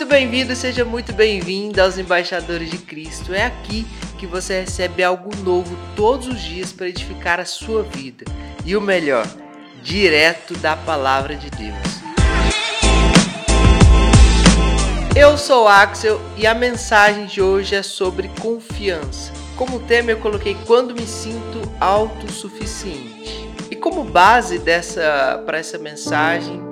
muito bem-vindo, seja muito bem-vindo aos Embaixadores de Cristo. É aqui que você recebe algo novo todos os dias para edificar a sua vida. E o melhor, direto da palavra de Deus. Eu sou Axel e a mensagem de hoje é sobre confiança. Como tema eu coloquei quando me sinto autossuficiente. E como base dessa para essa mensagem,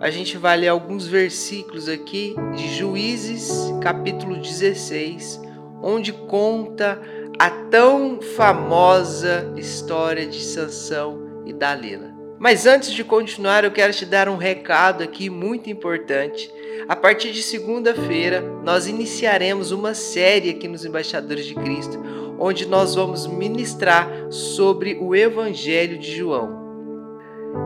a gente vai ler alguns versículos aqui de Juízes, capítulo 16, onde conta a tão famosa história de Sansão e Dalila. Mas antes de continuar, eu quero te dar um recado aqui muito importante. A partir de segunda-feira, nós iniciaremos uma série aqui nos Embaixadores de Cristo, onde nós vamos ministrar sobre o Evangelho de João.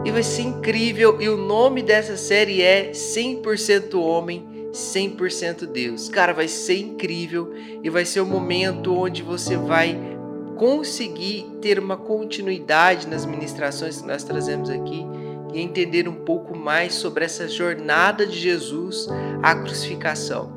E vai ser incrível. E o nome dessa série é 100% Homem, 100% Deus. Cara, vai ser incrível e vai ser o momento onde você vai conseguir ter uma continuidade nas ministrações que nós trazemos aqui e entender um pouco mais sobre essa jornada de Jesus à crucificação.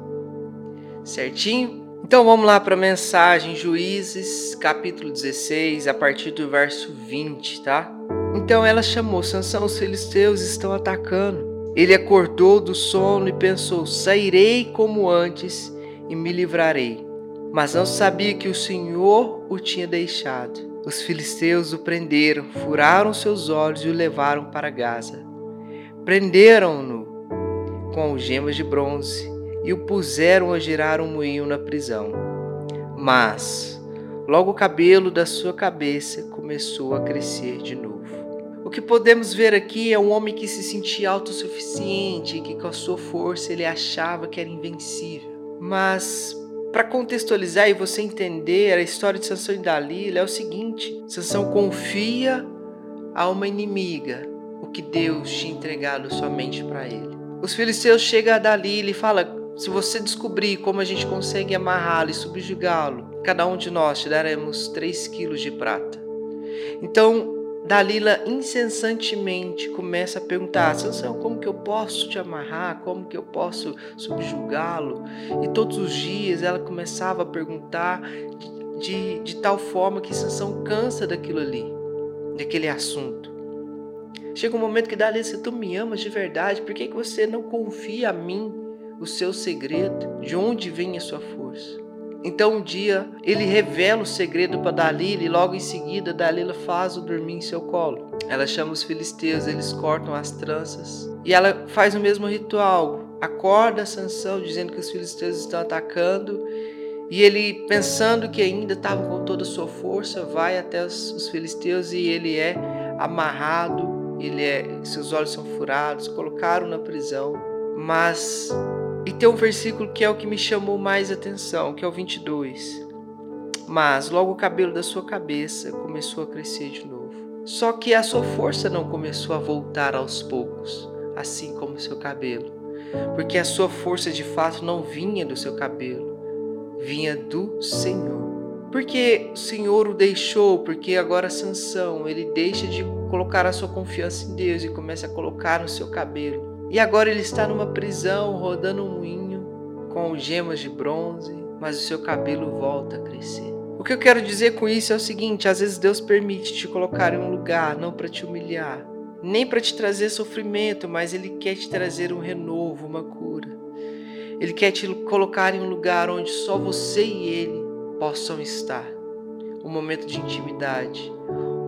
Certinho? Então vamos lá para a mensagem, Juízes, capítulo 16, a partir do verso 20, tá? Então ela chamou: Sansão, os filisteus estão atacando. Ele acordou do sono e pensou: Sairei como antes e me livrarei. Mas não sabia que o Senhor o tinha deixado. Os filisteus o prenderam, furaram seus olhos e o levaram para Gaza. Prenderam-no com algemas de bronze e o puseram a girar um moinho na prisão. Mas logo o cabelo da sua cabeça começou a crescer de novo. O que podemos ver aqui é um homem que se sentia autossuficiente, que com a sua força ele achava que era invencível. Mas para contextualizar e você entender a história de Sansão e Dalila é o seguinte: Sansão confia a uma inimiga o que Deus tinha entregado somente para ele. Os filisteus chegam a Dalila e falam: se você descobrir como a gente consegue amarrá-lo e subjugá-lo, cada um de nós te daremos 3 quilos de prata. Então Dalila incessantemente começa a perguntar: Sansão, como que eu posso te amarrar? Como que eu posso subjugá-lo? E todos os dias ela começava a perguntar de, de, tal forma que Sansão cansa daquilo ali, daquele assunto. Chega um momento que Dalila, se tu me amas de verdade, por que, que você não confia a mim o seu segredo? De onde vem a sua força? Então um dia ele revela o segredo para Dalila e logo em seguida Dalila faz o dormir em seu colo. Ela chama os filisteus, eles cortam as tranças e ela faz o mesmo ritual. Acorda Sansão dizendo que os filisteus estão atacando e ele pensando que ainda estava com toda a sua força vai até os, os filisteus e ele é amarrado, ele é, seus olhos são furados, colocaram na prisão, mas e tem um versículo que é o que me chamou mais atenção, que é o 22. Mas logo o cabelo da sua cabeça começou a crescer de novo. Só que a sua força não começou a voltar aos poucos, assim como o seu cabelo. Porque a sua força de fato não vinha do seu cabelo, vinha do Senhor. Porque o Senhor o deixou, porque agora Sansão, ele deixa de colocar a sua confiança em Deus e começa a colocar no seu cabelo. E agora ele está numa prisão, rodando um moinho com gemas de bronze, mas o seu cabelo volta a crescer. O que eu quero dizer com isso é o seguinte: às vezes Deus permite te colocar em um lugar não para te humilhar, nem para te trazer sofrimento, mas Ele quer te trazer um renovo, uma cura. Ele quer te colocar em um lugar onde só você e Ele possam estar. Um momento de intimidade,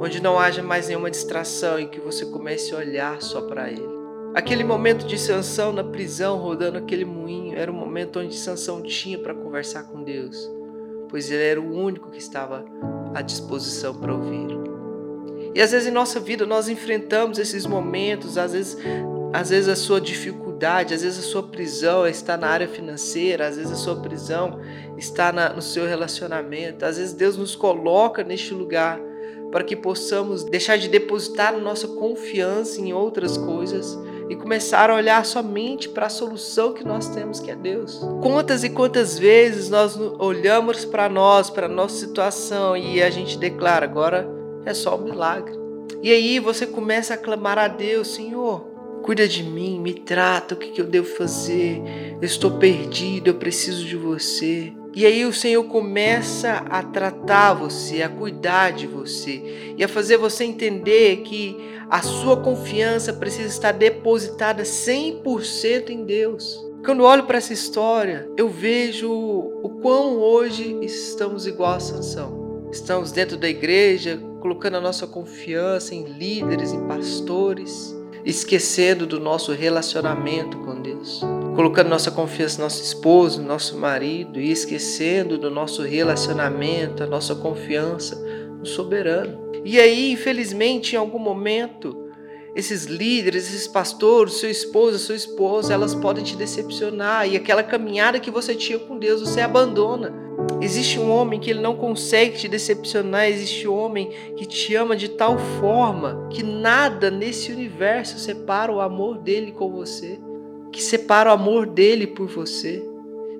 onde não haja mais nenhuma distração e que você comece a olhar só para Ele. Aquele momento de Sansão na prisão, rodando aquele moinho, era o momento onde Sansão tinha para conversar com Deus, pois ele era o único que estava à disposição para ouvi-lo. E às vezes em nossa vida nós enfrentamos esses momentos, às vezes, às vezes a sua dificuldade, às vezes a sua prisão está na área financeira, às vezes a sua prisão está na, no seu relacionamento, às vezes Deus nos coloca neste lugar para que possamos deixar de depositar nossa confiança em outras coisas e começar a olhar somente para a solução que nós temos, que é Deus. Quantas e quantas vezes nós olhamos para nós, para a nossa situação e a gente declara: agora é só um milagre. E aí você começa a clamar a Deus: Senhor, Cuida de mim, me trata, o que, que eu devo fazer? Eu estou perdido, eu preciso de você. E aí o Senhor começa a tratar você, a cuidar de você e a fazer você entender que a sua confiança precisa estar depositada 100% em Deus. Quando olho para essa história, eu vejo o quão hoje estamos igual a Sansão. Estamos dentro da igreja, colocando a nossa confiança em líderes, em pastores, esquecendo do nosso relacionamento com Deus colocando nossa confiança no nosso esposo, no nosso marido e esquecendo do nosso relacionamento, a nossa confiança no soberano. E aí, infelizmente, em algum momento, esses líderes, esses pastores, seu esposo, sua esposa, elas podem te decepcionar e aquela caminhada que você tinha com Deus, você abandona. Existe um homem que ele não consegue te decepcionar, existe um homem que te ama de tal forma que nada nesse universo separa o amor dele com você que separa o amor dele por você.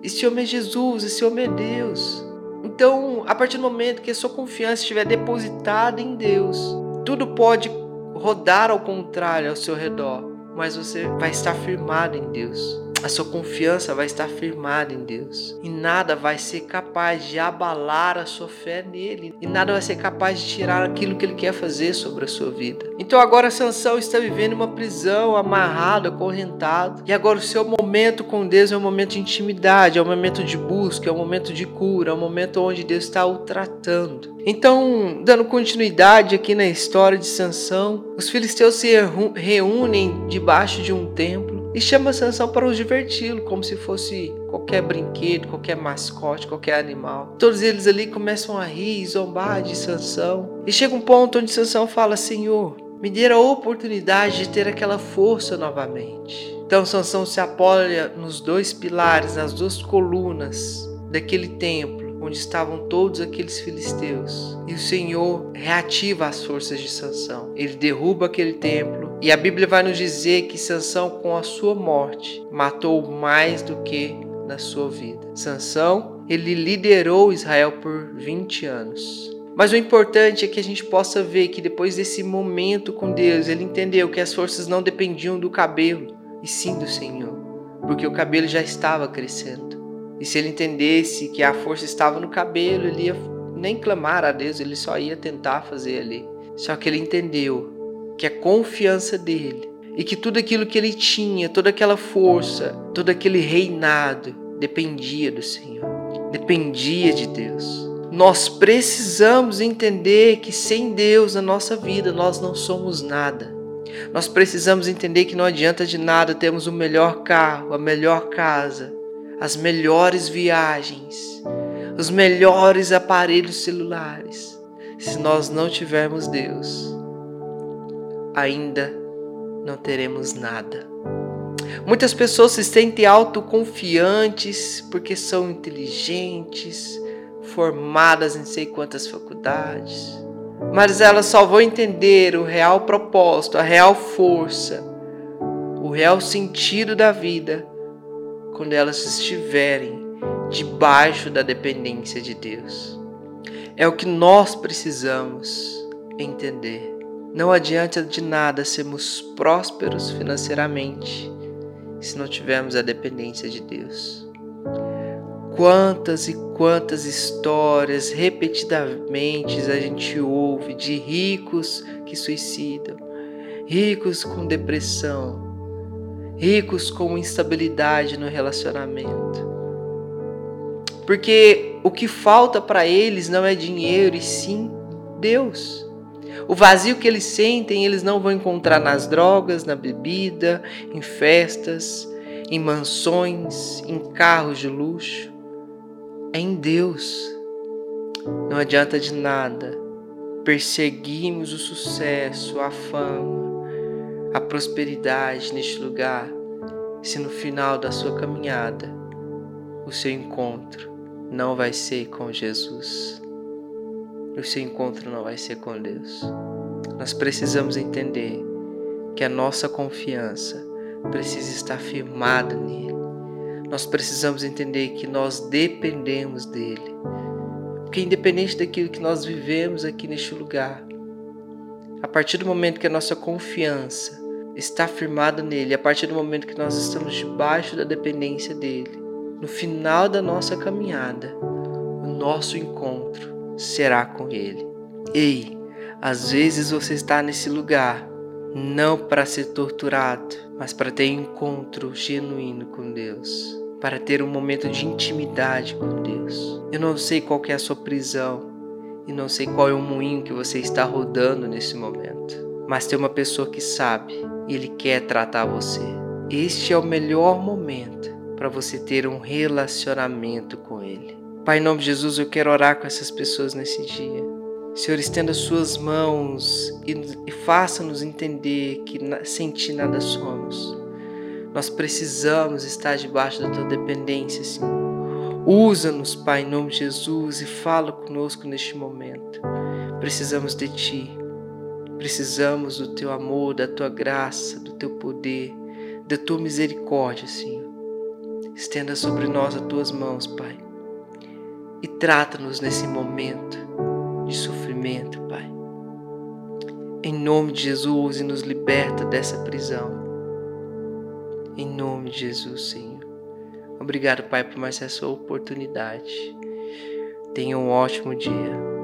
Esse homem é Jesus, esse homem é Deus. Então, a partir do momento que a sua confiança estiver depositada em Deus, tudo pode rodar ao contrário ao seu redor, mas você vai estar firmado em Deus a sua confiança vai estar firmada em Deus. E nada vai ser capaz de abalar a sua fé nele. E nada vai ser capaz de tirar aquilo que ele quer fazer sobre a sua vida. Então agora Sansão está vivendo uma prisão, amarrado, acorrentado. E agora o seu momento com Deus é um momento de intimidade, é um momento de busca, é um momento de cura, é um momento onde Deus está o tratando. Então, dando continuidade aqui na história de Sansão, os filisteus se reúnem debaixo de um templo e chama Sansão para os diverti-lo, como se fosse qualquer brinquedo, qualquer mascote, qualquer animal. Todos eles ali começam a rir, zombar de Sansão. E chega um ponto onde Sansão fala: Senhor, me dê a oportunidade de ter aquela força novamente. Então Sansão se apoia nos dois pilares, nas duas colunas daquele templo onde estavam todos aqueles filisteus. E o Senhor reativa as forças de Sansão. Ele derruba aquele templo e a Bíblia vai nos dizer que Sansão com a sua morte matou mais do que na sua vida. Sansão, ele liderou Israel por 20 anos. Mas o importante é que a gente possa ver que depois desse momento com Deus, ele entendeu que as forças não dependiam do cabelo, e sim do Senhor, porque o cabelo já estava crescendo. E se ele entendesse que a força estava no cabelo, ele ia nem clamar a Deus, ele só ia tentar fazer ali. Só que ele entendeu que a confiança dele e que tudo aquilo que ele tinha, toda aquela força, todo aquele reinado dependia do Senhor, dependia de Deus. Nós precisamos entender que sem Deus na nossa vida nós não somos nada. Nós precisamos entender que não adianta de nada termos o melhor carro, a melhor casa, as melhores viagens, os melhores aparelhos celulares. Se nós não tivermos Deus, ainda não teremos nada. Muitas pessoas se sentem autoconfiantes porque são inteligentes, formadas em sei quantas faculdades, mas elas só vão entender o real propósito, a real força, o real sentido da vida quando elas estiverem debaixo da dependência de Deus. É o que nós precisamos entender. Não adianta de nada sermos prósperos financeiramente se não tivermos a dependência de Deus. Quantas e quantas histórias repetidamente a gente ouve de ricos que suicidam, ricos com depressão, ricos com instabilidade no relacionamento. Porque o que falta para eles não é dinheiro, e sim Deus. O vazio que eles sentem, eles não vão encontrar nas drogas, na bebida, em festas, em mansões, em carros de luxo. É em Deus. Não adianta de nada perseguirmos o sucesso, a fama, a prosperidade neste lugar se no final da sua caminhada o seu encontro não vai ser com Jesus. O seu encontro não vai ser com Deus. Nós precisamos entender que a nossa confiança precisa estar firmada nele. Nós precisamos entender que nós dependemos dele. Porque independente daquilo que nós vivemos aqui neste lugar, a partir do momento que a nossa confiança está firmado nele. A partir do momento que nós estamos debaixo da dependência dele, no final da nossa caminhada, o nosso encontro será com ele. Ei, às vezes você está nesse lugar não para ser torturado, mas para ter encontro genuíno com Deus, para ter um momento de intimidade com Deus. Eu não sei qual é a sua prisão e não sei qual é o moinho que você está rodando nesse momento, mas tem uma pessoa que sabe e ele quer tratar você. Este é o melhor momento para você ter um relacionamento com ele. Pai, em nome de Jesus, eu quero orar com essas pessoas nesse dia. Senhor, estenda suas mãos e, e faça-nos entender que sem ti nada somos. Nós precisamos estar debaixo da tua dependência, Senhor. Usa-nos, Pai, em nome de Jesus, e fala conosco neste momento. Precisamos de Ti. Precisamos do Teu amor, da Tua graça, do Teu poder, da Tua misericórdia, Senhor. Estenda sobre nós as Tuas mãos, Pai. E trata-nos nesse momento de sofrimento, Pai. Em nome de Jesus, e nos liberta dessa prisão. Em nome de Jesus, Senhor. Obrigado, Pai, por mais essa oportunidade. Tenha um ótimo dia.